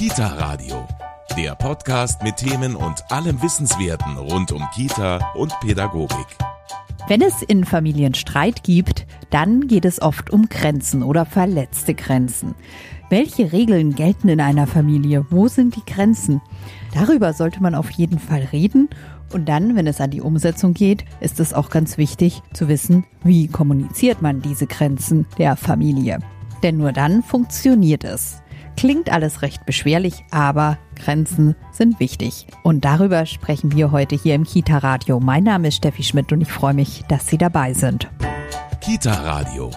Kita Radio, der Podcast mit Themen und allem Wissenswerten rund um Kita und Pädagogik. Wenn es in Familien Streit gibt, dann geht es oft um Grenzen oder verletzte Grenzen. Welche Regeln gelten in einer Familie? Wo sind die Grenzen? Darüber sollte man auf jeden Fall reden. Und dann, wenn es an die Umsetzung geht, ist es auch ganz wichtig zu wissen, wie kommuniziert man diese Grenzen der Familie. Denn nur dann funktioniert es. Klingt alles recht beschwerlich, aber Grenzen sind wichtig. Und darüber sprechen wir heute hier im Kita Radio. Mein Name ist Steffi Schmidt und ich freue mich, dass Sie dabei sind. Kita Radio,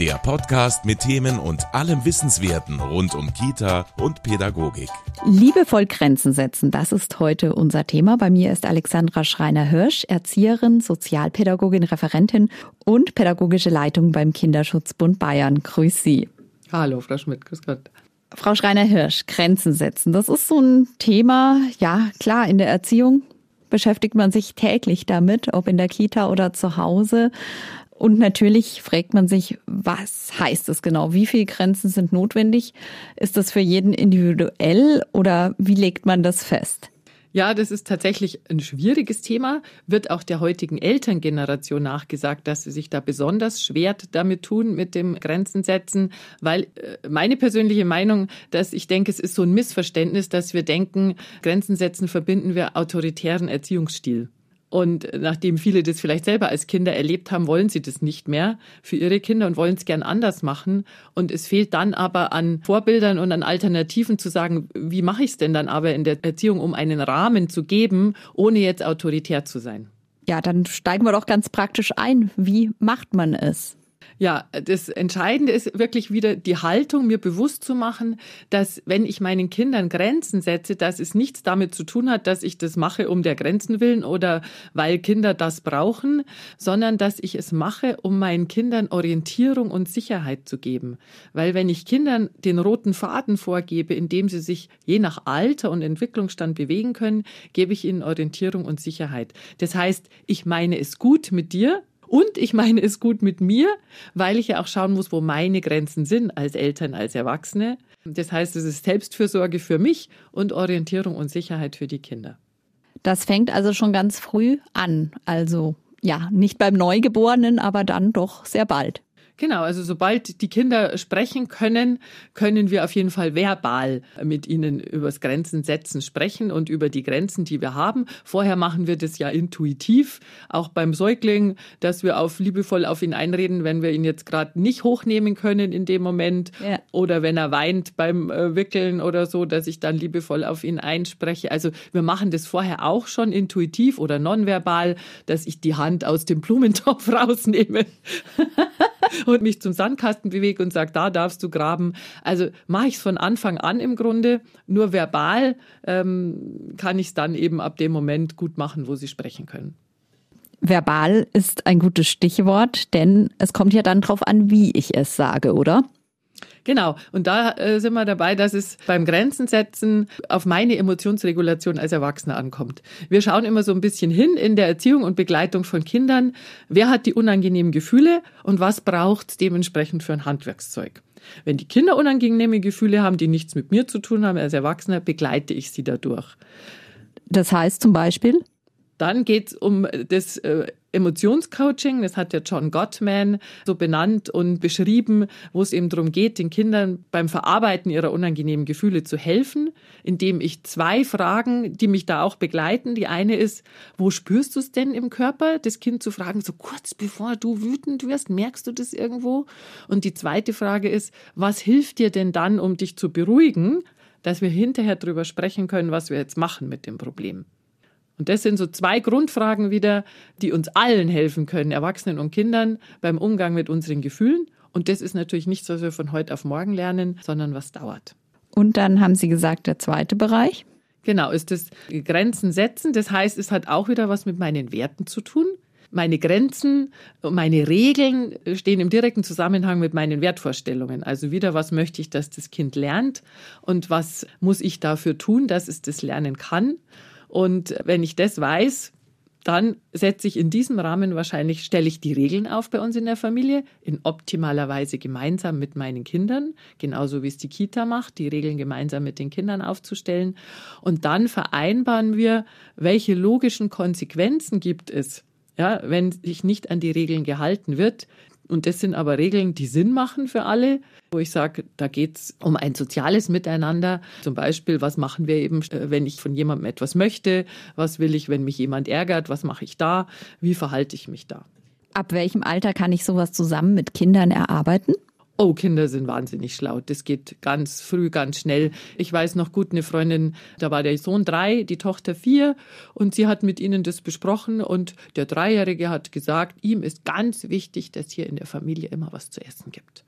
der Podcast mit Themen und allem Wissenswerten rund um Kita und Pädagogik. Liebevoll Grenzen setzen, das ist heute unser Thema. Bei mir ist Alexandra Schreiner-Hirsch, Erzieherin, Sozialpädagogin, Referentin und pädagogische Leitung beim Kinderschutzbund Bayern. Grüß Sie. Hallo, Frau Schmidt, grüß Gott. Frau Schreiner-Hirsch, Grenzen setzen. Das ist so ein Thema, ja, klar, in der Erziehung beschäftigt man sich täglich damit, ob in der Kita oder zu Hause. Und natürlich fragt man sich, was heißt es genau? Wie viele Grenzen sind notwendig? Ist das für jeden individuell oder wie legt man das fest? Ja, das ist tatsächlich ein schwieriges Thema, wird auch der heutigen Elterngeneration nachgesagt, dass sie sich da besonders schwer damit tun mit dem Grenzen setzen, weil äh, meine persönliche Meinung, dass ich denke, es ist so ein Missverständnis, dass wir denken, Grenzen setzen verbinden wir autoritären Erziehungsstil. Und nachdem viele das vielleicht selber als Kinder erlebt haben, wollen sie das nicht mehr für ihre Kinder und wollen es gern anders machen. Und es fehlt dann aber an Vorbildern und an Alternativen zu sagen, wie mache ich es denn dann aber in der Erziehung, um einen Rahmen zu geben, ohne jetzt autoritär zu sein. Ja, dann steigen wir doch ganz praktisch ein. Wie macht man es? Ja, das Entscheidende ist wirklich wieder die Haltung, mir bewusst zu machen, dass wenn ich meinen Kindern Grenzen setze, dass es nichts damit zu tun hat, dass ich das mache um der Grenzen willen oder weil Kinder das brauchen, sondern dass ich es mache, um meinen Kindern Orientierung und Sicherheit zu geben. Weil wenn ich Kindern den roten Faden vorgebe, in dem sie sich je nach Alter und Entwicklungsstand bewegen können, gebe ich ihnen Orientierung und Sicherheit. Das heißt, ich meine es gut mit dir, und ich meine es gut mit mir, weil ich ja auch schauen muss, wo meine Grenzen sind als Eltern, als Erwachsene. Das heißt, es ist Selbstfürsorge für mich und Orientierung und Sicherheit für die Kinder. Das fängt also schon ganz früh an. Also ja, nicht beim Neugeborenen, aber dann doch sehr bald. Genau, also sobald die Kinder sprechen können, können wir auf jeden Fall verbal mit ihnen übers Grenzen setzen sprechen und über die Grenzen, die wir haben. Vorher machen wir das ja intuitiv, auch beim Säugling, dass wir auf liebevoll auf ihn einreden, wenn wir ihn jetzt gerade nicht hochnehmen können in dem Moment ja. oder wenn er weint beim äh, Wickeln oder so, dass ich dann liebevoll auf ihn einspreche. Also wir machen das vorher auch schon intuitiv oder nonverbal, dass ich die Hand aus dem Blumentopf rausnehme. und mich zum Sandkasten bewege und sage, da darfst du graben. Also mache ich es von Anfang an im Grunde. Nur verbal ähm, kann ich es dann eben ab dem Moment gut machen, wo sie sprechen können. Verbal ist ein gutes Stichwort, denn es kommt ja dann darauf an, wie ich es sage, oder? Genau. Und da äh, sind wir dabei, dass es beim Grenzen setzen auf meine Emotionsregulation als Erwachsener ankommt. Wir schauen immer so ein bisschen hin in der Erziehung und Begleitung von Kindern. Wer hat die unangenehmen Gefühle und was braucht dementsprechend für ein Handwerkszeug? Wenn die Kinder unangenehme Gefühle haben, die nichts mit mir zu tun haben als Erwachsener, begleite ich sie dadurch. Das heißt zum Beispiel? Dann geht es um das äh, Emotionscoaching, das hat der John Gottman so benannt und beschrieben, wo es eben darum geht, den Kindern beim Verarbeiten ihrer unangenehmen Gefühle zu helfen, indem ich zwei Fragen, die mich da auch begleiten. Die eine ist, wo spürst du es denn im Körper? Das Kind zu fragen, so kurz bevor du wütend wirst, merkst du das irgendwo? Und die zweite Frage ist, was hilft dir denn dann, um dich zu beruhigen, dass wir hinterher darüber sprechen können, was wir jetzt machen mit dem Problem? Und das sind so zwei Grundfragen wieder, die uns allen helfen können, Erwachsenen und Kindern, beim Umgang mit unseren Gefühlen. Und das ist natürlich nichts, was wir von heute auf morgen lernen, sondern was dauert. Und dann haben Sie gesagt, der zweite Bereich? Genau, ist das Grenzen setzen. Das heißt, es hat auch wieder was mit meinen Werten zu tun. Meine Grenzen meine Regeln stehen im direkten Zusammenhang mit meinen Wertvorstellungen. Also wieder, was möchte ich, dass das Kind lernt und was muss ich dafür tun, dass es das lernen kann. Und wenn ich das weiß, dann setze ich in diesem Rahmen wahrscheinlich, stelle ich die Regeln auf bei uns in der Familie, in optimaler Weise gemeinsam mit meinen Kindern, genauso wie es die Kita macht, die Regeln gemeinsam mit den Kindern aufzustellen. Und dann vereinbaren wir, welche logischen Konsequenzen gibt es, ja, wenn sich nicht an die Regeln gehalten wird. Und das sind aber Regeln, die Sinn machen für alle, wo ich sage, da geht es um ein soziales Miteinander. Zum Beispiel, was machen wir eben, äh, wenn ich von jemandem etwas möchte? Was will ich, wenn mich jemand ärgert? Was mache ich da? Wie verhalte ich mich da? Ab welchem Alter kann ich sowas zusammen mit Kindern erarbeiten? Oh, Kinder sind wahnsinnig schlau. Das geht ganz früh, ganz schnell. Ich weiß noch gut, eine Freundin, da war der Sohn drei, die Tochter vier, und sie hat mit ihnen das besprochen und der Dreijährige hat gesagt, ihm ist ganz wichtig, dass hier in der Familie immer was zu essen gibt.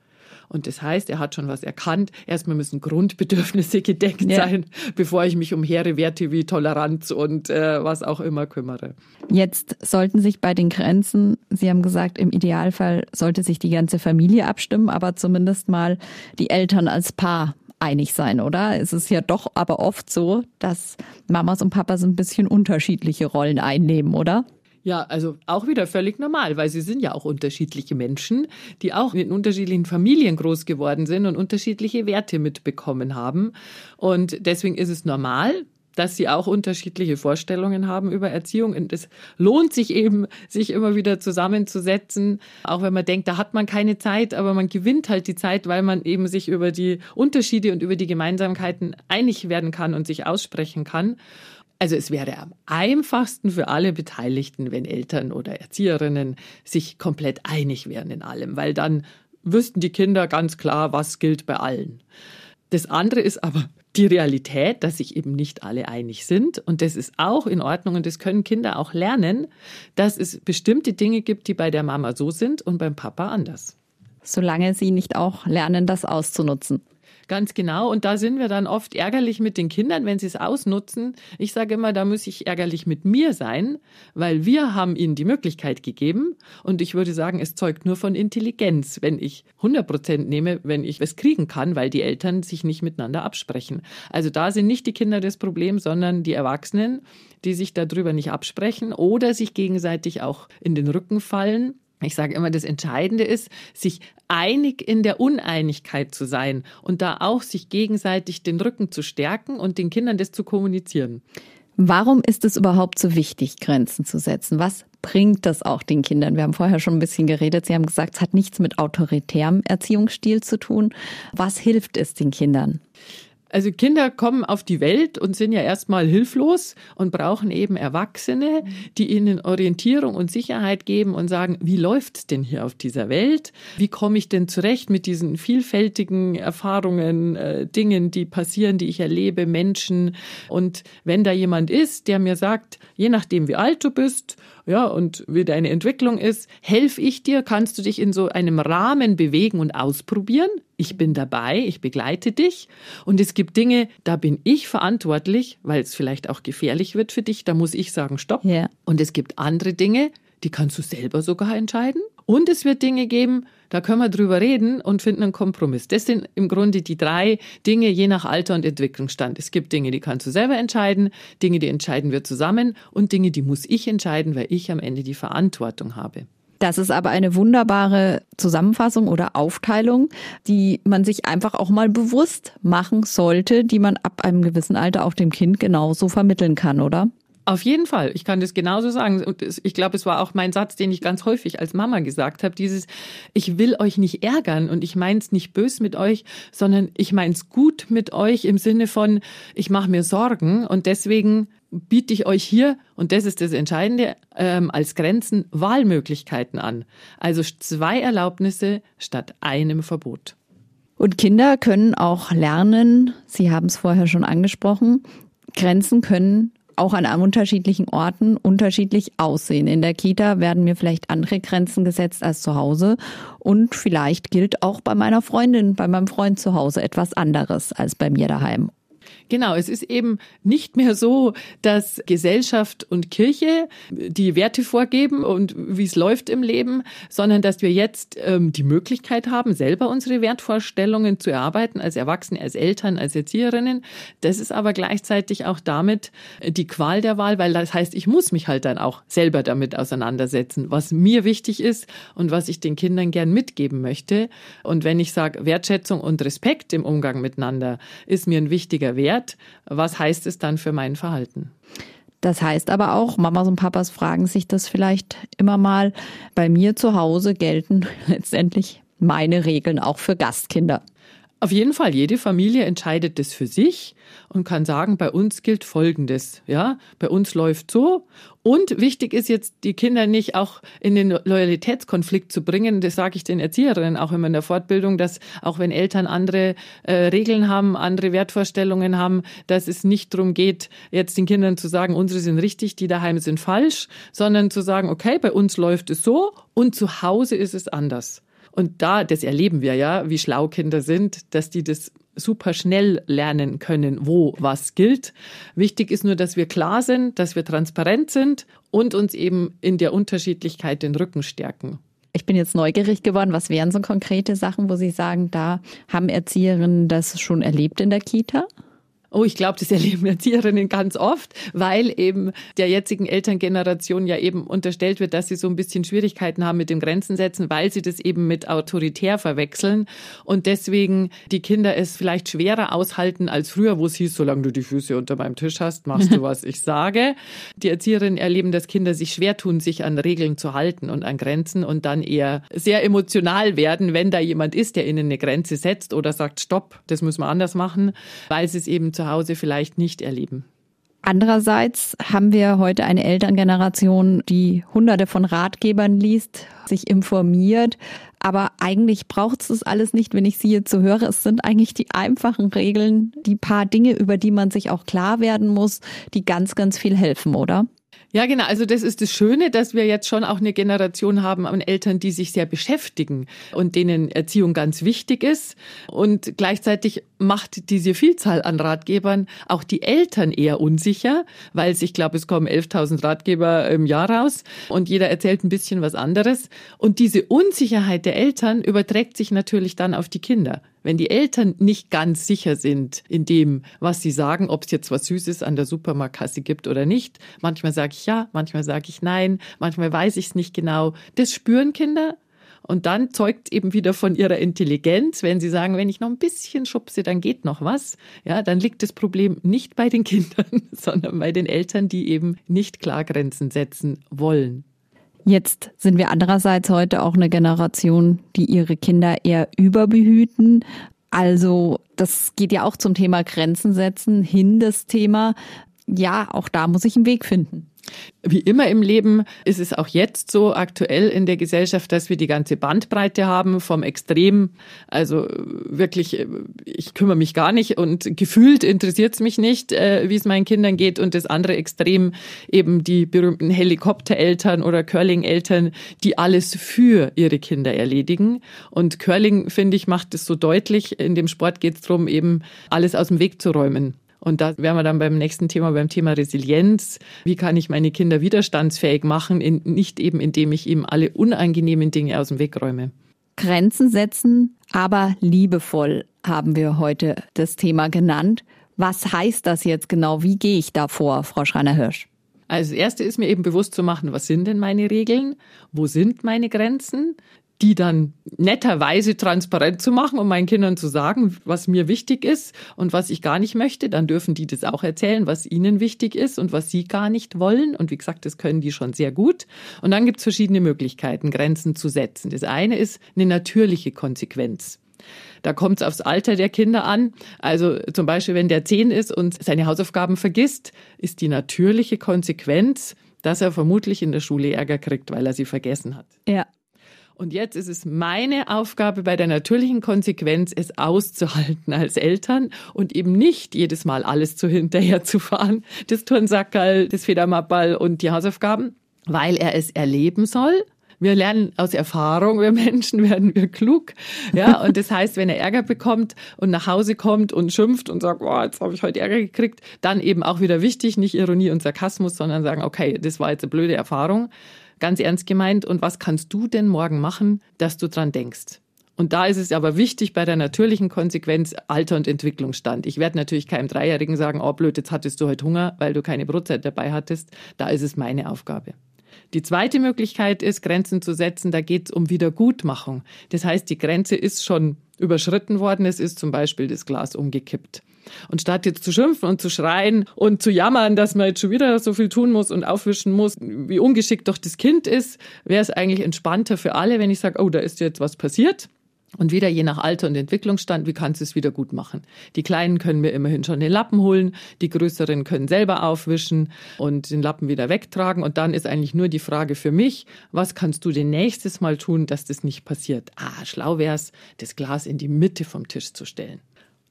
Und das heißt, er hat schon was erkannt. Erstmal müssen Grundbedürfnisse gedeckt ja. sein, bevor ich mich um hehre Werte wie Toleranz und äh, was auch immer kümmere. Jetzt sollten sich bei den Grenzen, Sie haben gesagt, im Idealfall sollte sich die ganze Familie abstimmen, aber zumindest mal die Eltern als Paar einig sein, oder? Es ist ja doch aber oft so, dass Mamas und Papas ein bisschen unterschiedliche Rollen einnehmen, oder? Ja, also auch wieder völlig normal, weil sie sind ja auch unterschiedliche Menschen, die auch in unterschiedlichen Familien groß geworden sind und unterschiedliche Werte mitbekommen haben. Und deswegen ist es normal, dass sie auch unterschiedliche Vorstellungen haben über Erziehung. Und es lohnt sich eben, sich immer wieder zusammenzusetzen, auch wenn man denkt, da hat man keine Zeit, aber man gewinnt halt die Zeit, weil man eben sich über die Unterschiede und über die Gemeinsamkeiten einig werden kann und sich aussprechen kann. Also es wäre am einfachsten für alle Beteiligten, wenn Eltern oder Erzieherinnen sich komplett einig wären in allem, weil dann wüssten die Kinder ganz klar, was gilt bei allen. Das andere ist aber die Realität, dass sich eben nicht alle einig sind. Und das ist auch in Ordnung und das können Kinder auch lernen, dass es bestimmte Dinge gibt, die bei der Mama so sind und beim Papa anders. Solange sie nicht auch lernen, das auszunutzen. Ganz genau. Und da sind wir dann oft ärgerlich mit den Kindern, wenn sie es ausnutzen. Ich sage immer, da muss ich ärgerlich mit mir sein, weil wir haben ihnen die Möglichkeit gegeben. Und ich würde sagen, es zeugt nur von Intelligenz, wenn ich 100 Prozent nehme, wenn ich es kriegen kann, weil die Eltern sich nicht miteinander absprechen. Also da sind nicht die Kinder das Problem, sondern die Erwachsenen, die sich darüber nicht absprechen oder sich gegenseitig auch in den Rücken fallen ich sage immer, das Entscheidende ist, sich einig in der Uneinigkeit zu sein und da auch sich gegenseitig den Rücken zu stärken und den Kindern das zu kommunizieren. Warum ist es überhaupt so wichtig, Grenzen zu setzen? Was bringt das auch den Kindern? Wir haben vorher schon ein bisschen geredet. Sie haben gesagt, es hat nichts mit autoritärem Erziehungsstil zu tun. Was hilft es den Kindern? Also Kinder kommen auf die Welt und sind ja erstmal hilflos und brauchen eben Erwachsene, die ihnen Orientierung und Sicherheit geben und sagen, wie läuft's denn hier auf dieser Welt? Wie komme ich denn zurecht mit diesen vielfältigen Erfahrungen, äh, Dingen, die passieren, die ich erlebe, Menschen? Und wenn da jemand ist, der mir sagt, je nachdem wie alt du bist, ja, und wie deine Entwicklung ist, helfe ich dir, kannst du dich in so einem Rahmen bewegen und ausprobieren? Ich bin dabei, ich begleite dich. Und es gibt Dinge, da bin ich verantwortlich, weil es vielleicht auch gefährlich wird für dich. Da muss ich sagen, stopp. Yeah. Und es gibt andere Dinge, die kannst du selber sogar entscheiden. Und es wird Dinge geben, da können wir drüber reden und finden einen Kompromiss. Das sind im Grunde die drei Dinge je nach Alter und Entwicklungsstand. Es gibt Dinge, die kannst du selber entscheiden, Dinge, die entscheiden wir zusammen und Dinge, die muss ich entscheiden, weil ich am Ende die Verantwortung habe. Das ist aber eine wunderbare Zusammenfassung oder Aufteilung, die man sich einfach auch mal bewusst machen sollte, die man ab einem gewissen Alter auch dem Kind genauso vermitteln kann, oder? Auf jeden Fall. Ich kann das genauso sagen. Und ich glaube, es war auch mein Satz, den ich ganz häufig als Mama gesagt habe. Dieses, ich will euch nicht ärgern und ich meins nicht bös mit euch, sondern ich meins gut mit euch im Sinne von, ich mache mir Sorgen und deswegen biete ich euch hier, und das ist das Entscheidende, ähm, als Grenzen Wahlmöglichkeiten an. Also zwei Erlaubnisse statt einem Verbot. Und Kinder können auch lernen, Sie haben es vorher schon angesprochen, Grenzen können auch an unterschiedlichen Orten unterschiedlich aussehen. In der Kita werden mir vielleicht andere Grenzen gesetzt als zu Hause und vielleicht gilt auch bei meiner Freundin, bei meinem Freund zu Hause etwas anderes als bei mir daheim. Genau, es ist eben nicht mehr so, dass Gesellschaft und Kirche die Werte vorgeben und wie es läuft im Leben, sondern dass wir jetzt ähm, die Möglichkeit haben, selber unsere Wertvorstellungen zu erarbeiten, als Erwachsene, als Eltern, als Erzieherinnen. Das ist aber gleichzeitig auch damit die Qual der Wahl, weil das heißt, ich muss mich halt dann auch selber damit auseinandersetzen, was mir wichtig ist und was ich den Kindern gern mitgeben möchte. Und wenn ich sage, Wertschätzung und Respekt im Umgang miteinander ist mir ein wichtiger Wert, Wert. Was heißt es dann für mein Verhalten? Das heißt aber auch, Mamas und Papas fragen sich das vielleicht immer mal. Bei mir zu Hause gelten letztendlich meine Regeln auch für Gastkinder. Auf jeden Fall, jede Familie entscheidet das für sich und kann sagen, bei uns gilt Folgendes, ja, bei uns läuft so. Und wichtig ist jetzt, die Kinder nicht auch in den Loyalitätskonflikt zu bringen. Das sage ich den Erzieherinnen auch immer in der Fortbildung, dass auch wenn Eltern andere äh, Regeln haben, andere Wertvorstellungen haben, dass es nicht darum geht, jetzt den Kindern zu sagen, unsere sind richtig, die daheim sind falsch, sondern zu sagen, okay, bei uns läuft es so und zu Hause ist es anders. Und da, das erleben wir ja, wie schlau Kinder sind, dass die das super schnell lernen können, wo was gilt. Wichtig ist nur, dass wir klar sind, dass wir transparent sind und uns eben in der Unterschiedlichkeit den Rücken stärken. Ich bin jetzt neugierig geworden. Was wären so konkrete Sachen, wo Sie sagen, da haben Erzieherinnen das schon erlebt in der Kita? Oh, ich glaube, das erleben Erzieherinnen ganz oft, weil eben der jetzigen Elterngeneration ja eben unterstellt wird, dass sie so ein bisschen Schwierigkeiten haben mit dem Grenzen setzen, weil sie das eben mit autoritär verwechseln und deswegen die Kinder es vielleicht schwerer aushalten als früher, wo es hieß, solange du die Füße unter meinem Tisch hast, machst du, was ich sage. Die Erzieherinnen erleben, dass Kinder sich schwer tun, sich an Regeln zu halten und an Grenzen und dann eher sehr emotional werden, wenn da jemand ist, der ihnen eine Grenze setzt oder sagt, stopp, das müssen wir anders machen, weil sie es eben zu Hause vielleicht nicht erleben. Andererseits haben wir heute eine Elterngeneration, die hunderte von Ratgebern liest, sich informiert. Aber eigentlich braucht es das alles nicht, wenn ich sie jetzt so höre. Es sind eigentlich die einfachen Regeln, die paar Dinge, über die man sich auch klar werden muss, die ganz, ganz viel helfen, oder? Ja, genau. Also das ist das Schöne, dass wir jetzt schon auch eine Generation haben an Eltern, die sich sehr beschäftigen und denen Erziehung ganz wichtig ist. Und gleichzeitig macht diese Vielzahl an Ratgebern auch die Eltern eher unsicher, weil ich glaube, es kommen 11.000 Ratgeber im Jahr raus und jeder erzählt ein bisschen was anderes. Und diese Unsicherheit der Eltern überträgt sich natürlich dann auf die Kinder. Wenn die Eltern nicht ganz sicher sind in dem, was sie sagen, ob es jetzt was Süßes an der Supermarktkasse gibt oder nicht, manchmal sage ich ja, manchmal sage ich nein, manchmal weiß ich es nicht genau. Das spüren Kinder und dann zeugt eben wieder von ihrer Intelligenz, wenn sie sagen, wenn ich noch ein bisschen schubse, dann geht noch was. Ja, dann liegt das Problem nicht bei den Kindern, sondern bei den Eltern, die eben nicht klar Grenzen setzen wollen. Jetzt sind wir andererseits heute auch eine Generation, die ihre Kinder eher überbehüten. Also das geht ja auch zum Thema Grenzen setzen, hin das Thema. Ja, auch da muss ich einen Weg finden. Wie immer im Leben ist es auch jetzt so aktuell in der Gesellschaft, dass wir die ganze Bandbreite haben vom Extrem, also wirklich, ich kümmere mich gar nicht und gefühlt interessiert es mich nicht, äh, wie es meinen Kindern geht und das andere Extrem eben die berühmten Helikoptereltern oder Curling-Eltern, die alles für ihre Kinder erledigen. Und Curling, finde ich, macht es so deutlich. In dem Sport geht es darum, eben alles aus dem Weg zu räumen. Und da wären wir dann beim nächsten Thema, beim Thema Resilienz. Wie kann ich meine Kinder widerstandsfähig machen? In, nicht eben, indem ich ihm alle unangenehmen Dinge aus dem Weg räume. Grenzen setzen, aber liebevoll haben wir heute das Thema genannt. Was heißt das jetzt genau? Wie gehe ich da vor, Frau Schreiner-Hirsch? Also das Erste ist mir eben bewusst zu machen, was sind denn meine Regeln? Wo sind meine Grenzen? Die dann netterweise transparent zu machen, um meinen Kindern zu sagen, was mir wichtig ist und was ich gar nicht möchte. Dann dürfen die das auch erzählen, was ihnen wichtig ist und was sie gar nicht wollen. Und wie gesagt, das können die schon sehr gut. Und dann gibt es verschiedene Möglichkeiten, Grenzen zu setzen. Das eine ist eine natürliche Konsequenz. Da kommt es aufs Alter der Kinder an. Also zum Beispiel, wenn der zehn ist und seine Hausaufgaben vergisst, ist die natürliche Konsequenz, dass er vermutlich in der Schule Ärger kriegt, weil er sie vergessen hat. Ja. Und jetzt ist es meine Aufgabe bei der natürlichen Konsequenz, es auszuhalten als Eltern und eben nicht jedes Mal alles zu hinterher zu fahren. Das Turnsackerl, das Federmappal und die Hausaufgaben, weil er es erleben soll Wir lernen aus Erfahrung, wir Menschen werden wir klug. Ja, und das heißt, wenn er Ärger bekommt und nach Hause kommt und schimpft und sagt, oh, jetzt habe ich heute Ärger gekriegt, dann eben auch wieder wichtig, nicht Ironie und Sarkasmus, sondern sagen, okay, das war jetzt eine blöde Erfahrung, ganz ernst gemeint. Und was kannst du denn morgen machen, dass du dran denkst? Und da ist es aber wichtig bei der natürlichen Konsequenz Alter und Entwicklungsstand. Ich werde natürlich keinem Dreijährigen sagen, oh blöd, jetzt hattest du heute Hunger, weil du keine Brotzeit dabei hattest. Da ist es meine Aufgabe. Die zweite Möglichkeit ist, Grenzen zu setzen. Da geht es um Wiedergutmachung. Das heißt, die Grenze ist schon überschritten worden. Es ist zum Beispiel das Glas umgekippt. Und statt jetzt zu schimpfen und zu schreien und zu jammern, dass man jetzt schon wieder so viel tun muss und aufwischen muss, wie ungeschickt doch das Kind ist, wäre es eigentlich entspannter für alle, wenn ich sage, oh, da ist jetzt was passiert. Und wieder je nach Alter und Entwicklungsstand, wie kannst du es wieder gut machen? Die Kleinen können mir immerhin schon den Lappen holen, die Größeren können selber aufwischen und den Lappen wieder wegtragen. Und dann ist eigentlich nur die Frage für mich, was kannst du denn nächstes Mal tun, dass das nicht passiert? Ah, schlau wär's, das Glas in die Mitte vom Tisch zu stellen.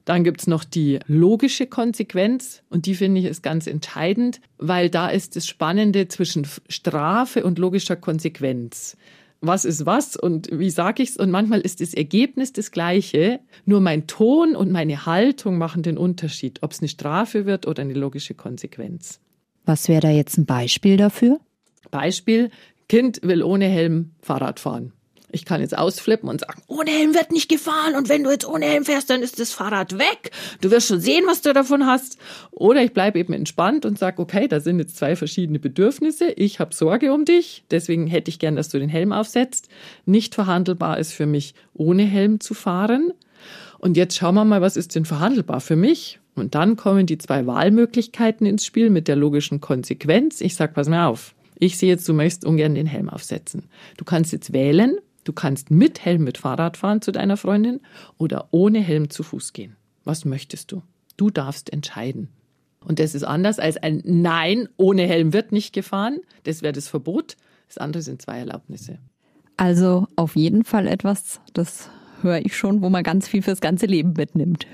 Dann gibt's noch die logische Konsequenz und die finde ich ist ganz entscheidend, weil da ist das Spannende zwischen Strafe und logischer Konsequenz was ist was und wie sage ich's und manchmal ist das Ergebnis das gleiche, nur mein Ton und meine Haltung machen den Unterschied, ob es eine Strafe wird oder eine logische Konsequenz. Was wäre da jetzt ein Beispiel dafür? Beispiel, Kind will ohne Helm Fahrrad fahren. Ich kann jetzt ausflippen und sagen, ohne Helm wird nicht gefahren und wenn du jetzt ohne Helm fährst, dann ist das Fahrrad weg. Du wirst schon sehen, was du davon hast. Oder ich bleibe eben entspannt und sage, okay, da sind jetzt zwei verschiedene Bedürfnisse. Ich habe Sorge um dich, deswegen hätte ich gern, dass du den Helm aufsetzt. Nicht verhandelbar ist für mich, ohne Helm zu fahren. Und jetzt schauen wir mal, was ist denn verhandelbar für mich? Und dann kommen die zwei Wahlmöglichkeiten ins Spiel mit der logischen Konsequenz. Ich sag, pass mal auf. Ich sehe jetzt, du möchtest ungern den Helm aufsetzen. Du kannst jetzt wählen, Du kannst mit Helm mit Fahrrad fahren zu deiner Freundin oder ohne Helm zu Fuß gehen. Was möchtest du? Du darfst entscheiden. Und das ist anders als ein Nein, ohne Helm wird nicht gefahren. Das wäre das Verbot. Das andere sind zwei Erlaubnisse. Also auf jeden Fall etwas, das höre ich schon, wo man ganz viel fürs ganze Leben mitnimmt.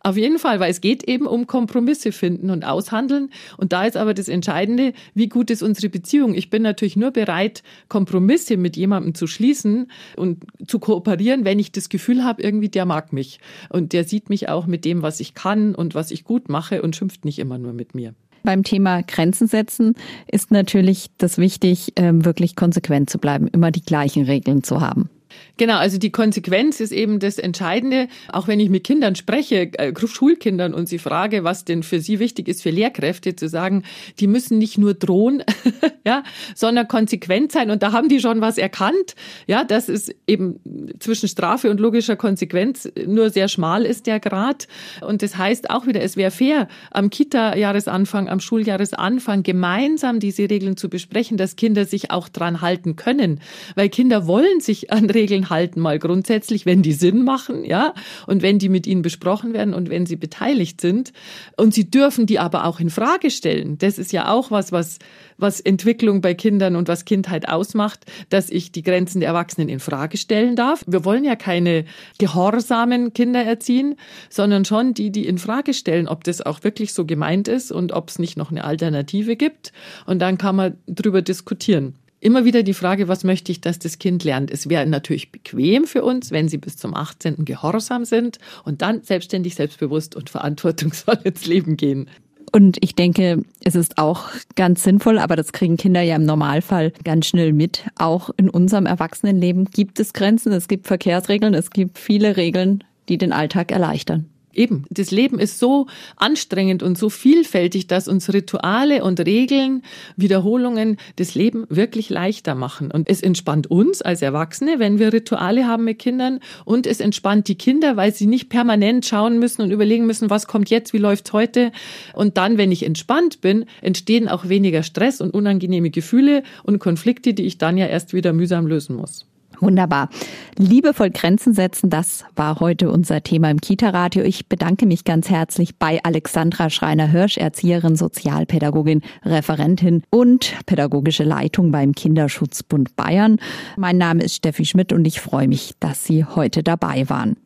Auf jeden Fall, weil es geht eben um Kompromisse finden und aushandeln. Und da ist aber das Entscheidende, wie gut ist unsere Beziehung. Ich bin natürlich nur bereit, Kompromisse mit jemandem zu schließen und zu kooperieren, wenn ich das Gefühl habe, irgendwie der mag mich. Und der sieht mich auch mit dem, was ich kann und was ich gut mache und schimpft nicht immer nur mit mir beim Thema Grenzen setzen ist natürlich das wichtig, ähm, wirklich konsequent zu bleiben, immer die gleichen Regeln zu haben. Genau, also die Konsequenz ist eben das Entscheidende. Auch wenn ich mit Kindern spreche, äh, Schulkindern und sie frage, was denn für sie wichtig ist für Lehrkräfte, zu sagen, die müssen nicht nur drohen, ja, sondern konsequent sein. Und da haben die schon was erkannt, ja, dass es eben zwischen Strafe und logischer Konsequenz nur sehr schmal ist der Grad. Und das heißt auch wieder, es wäre fair, am Kita-Jahresanfang, am Schuljahresanfang gemeinsam diese Regeln zu besprechen, dass Kinder sich auch dran halten können. Weil Kinder wollen sich an Regeln Regeln halten, mal grundsätzlich, wenn die Sinn machen, ja, und wenn die mit ihnen besprochen werden und wenn sie beteiligt sind. Und sie dürfen die aber auch in Frage stellen. Das ist ja auch was, was, was Entwicklung bei Kindern und was Kindheit ausmacht, dass ich die Grenzen der Erwachsenen in Frage stellen darf. Wir wollen ja keine gehorsamen Kinder erziehen, sondern schon die, die in Frage stellen, ob das auch wirklich so gemeint ist und ob es nicht noch eine Alternative gibt. Und dann kann man drüber diskutieren immer wieder die Frage, was möchte ich, dass das Kind lernt. Es wäre natürlich bequem für uns, wenn sie bis zum 18. gehorsam sind und dann selbstständig, selbstbewusst und verantwortungsvoll ins Leben gehen. Und ich denke, es ist auch ganz sinnvoll, aber das kriegen Kinder ja im Normalfall ganz schnell mit. Auch in unserem Erwachsenenleben gibt es Grenzen, es gibt Verkehrsregeln, es gibt viele Regeln, die den Alltag erleichtern. Eben, das Leben ist so anstrengend und so vielfältig, dass uns Rituale und Regeln, Wiederholungen das Leben wirklich leichter machen. Und es entspannt uns als Erwachsene, wenn wir Rituale haben mit Kindern und es entspannt die Kinder, weil sie nicht permanent schauen müssen und überlegen müssen, was kommt jetzt, wie läuft's heute. Und dann, wenn ich entspannt bin, entstehen auch weniger Stress und unangenehme Gefühle und Konflikte, die ich dann ja erst wieder mühsam lösen muss. Wunderbar. Liebevoll Grenzen setzen, das war heute unser Thema im Kita-Radio. Ich bedanke mich ganz herzlich bei Alexandra Schreiner-Hirsch, Erzieherin, Sozialpädagogin, Referentin und pädagogische Leitung beim Kinderschutzbund Bayern. Mein Name ist Steffi Schmidt und ich freue mich, dass Sie heute dabei waren.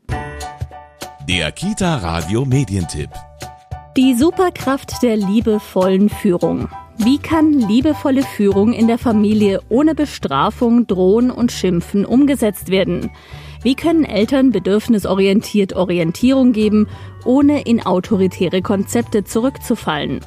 Der Kita-Radio Medientipp. Die Superkraft der liebevollen Führung. Wie kann liebevolle Führung in der Familie ohne Bestrafung, Drohen und Schimpfen umgesetzt werden? Wie können Eltern bedürfnisorientiert Orientierung geben, ohne in autoritäre Konzepte zurückzufallen?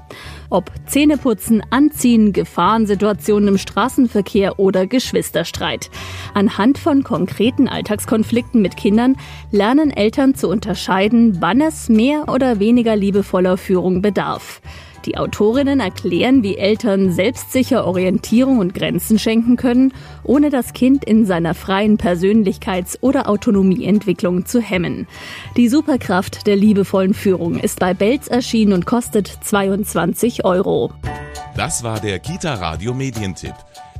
Ob Zähneputzen, Anziehen, Gefahrensituationen im Straßenverkehr oder Geschwisterstreit. Anhand von konkreten Alltagskonflikten mit Kindern lernen Eltern zu unterscheiden, wann es mehr oder weniger liebevoller Führung bedarf. Die Autorinnen erklären, wie Eltern selbstsicher Orientierung und Grenzen schenken können, ohne das Kind in seiner freien Persönlichkeits- oder Autonomieentwicklung zu hemmen. Die Superkraft der liebevollen Führung ist bei Belz erschienen und kostet 22 Euro. Das war der Kita Radio Medientipp.